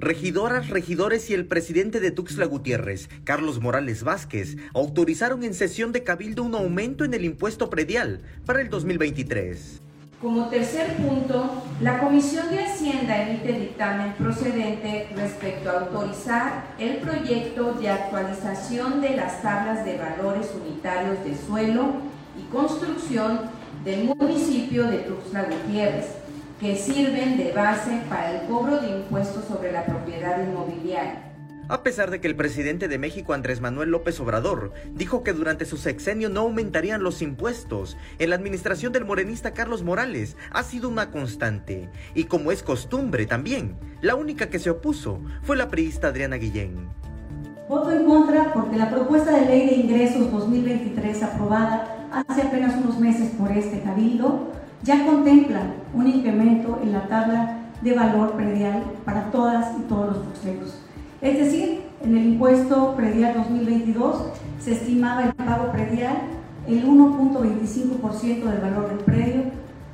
Regidoras, regidores y el presidente de Tuxtla Gutiérrez, Carlos Morales Vázquez, autorizaron en sesión de cabildo un aumento en el impuesto predial para el 2023. Como tercer punto, la Comisión de Hacienda emite dictamen procedente respecto a autorizar el proyecto de actualización de las tablas de valores unitarios de suelo y construcción del municipio de Tuxtla Gutiérrez que sirven de base para el cobro de impuestos sobre la propiedad inmobiliaria. A pesar de que el presidente de México, Andrés Manuel López Obrador, dijo que durante su sexenio no aumentarían los impuestos, en la administración del morenista Carlos Morales ha sido una constante. Y como es costumbre también, la única que se opuso fue la priista Adriana Guillén. Voto en contra porque la propuesta de ley de ingresos 2023 aprobada hace apenas unos meses por este cabildo ya contempla un incremento en la tabla de valor predial para todas y todos los tuxtlecos. Es decir, en el impuesto predial 2022 se estimaba el pago predial el 1.25% del valor del predio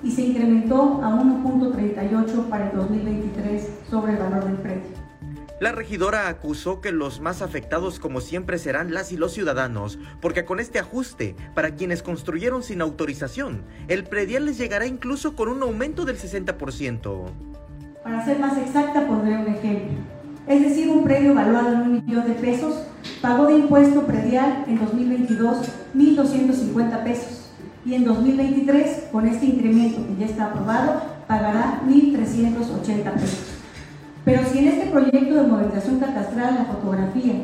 y se incrementó a 1.38 para el 2023 sobre el valor del predio. La regidora acusó que los más afectados como siempre serán las y los ciudadanos, porque con este ajuste, para quienes construyeron sin autorización, el predial les llegará incluso con un aumento del 60%. Para ser más exacta, pondré un ejemplo. Es decir, un predio valuado en un millón de pesos pagó de impuesto predial en 2022 1.250 pesos y en 2023, con este incremento que ya está aprobado, pagará 1.380 pesos. Pero si en este proyecto de modernización catastral, la fotografía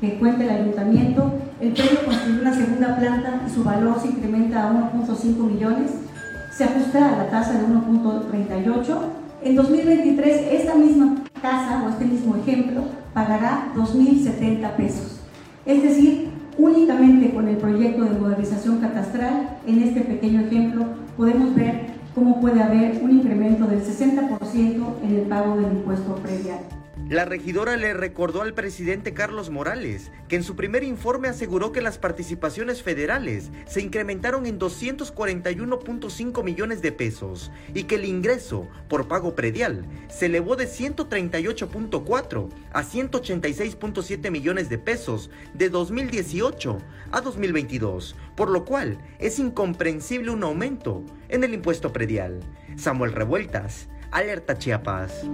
que cuenta el ayuntamiento, el predio construye una segunda planta y su valor se incrementa a 1.5 millones, se ajusta a la tasa de 1.38, en 2023 esta misma casa o este mismo ejemplo pagará 2.070 pesos. Es decir, únicamente con el proyecto de modernización catastral, en este pequeño ejemplo, podemos ver cómo puede haber un incremento del 60% en el pago del impuesto predial. La regidora le recordó al presidente Carlos Morales que en su primer informe aseguró que las participaciones federales se incrementaron en 241.5 millones de pesos y que el ingreso por pago predial se elevó de 138.4 a 186.7 millones de pesos de 2018 a 2022, por lo cual es incomprensible un aumento en el impuesto predial. Samuel Revueltas, Alerta Chiapas.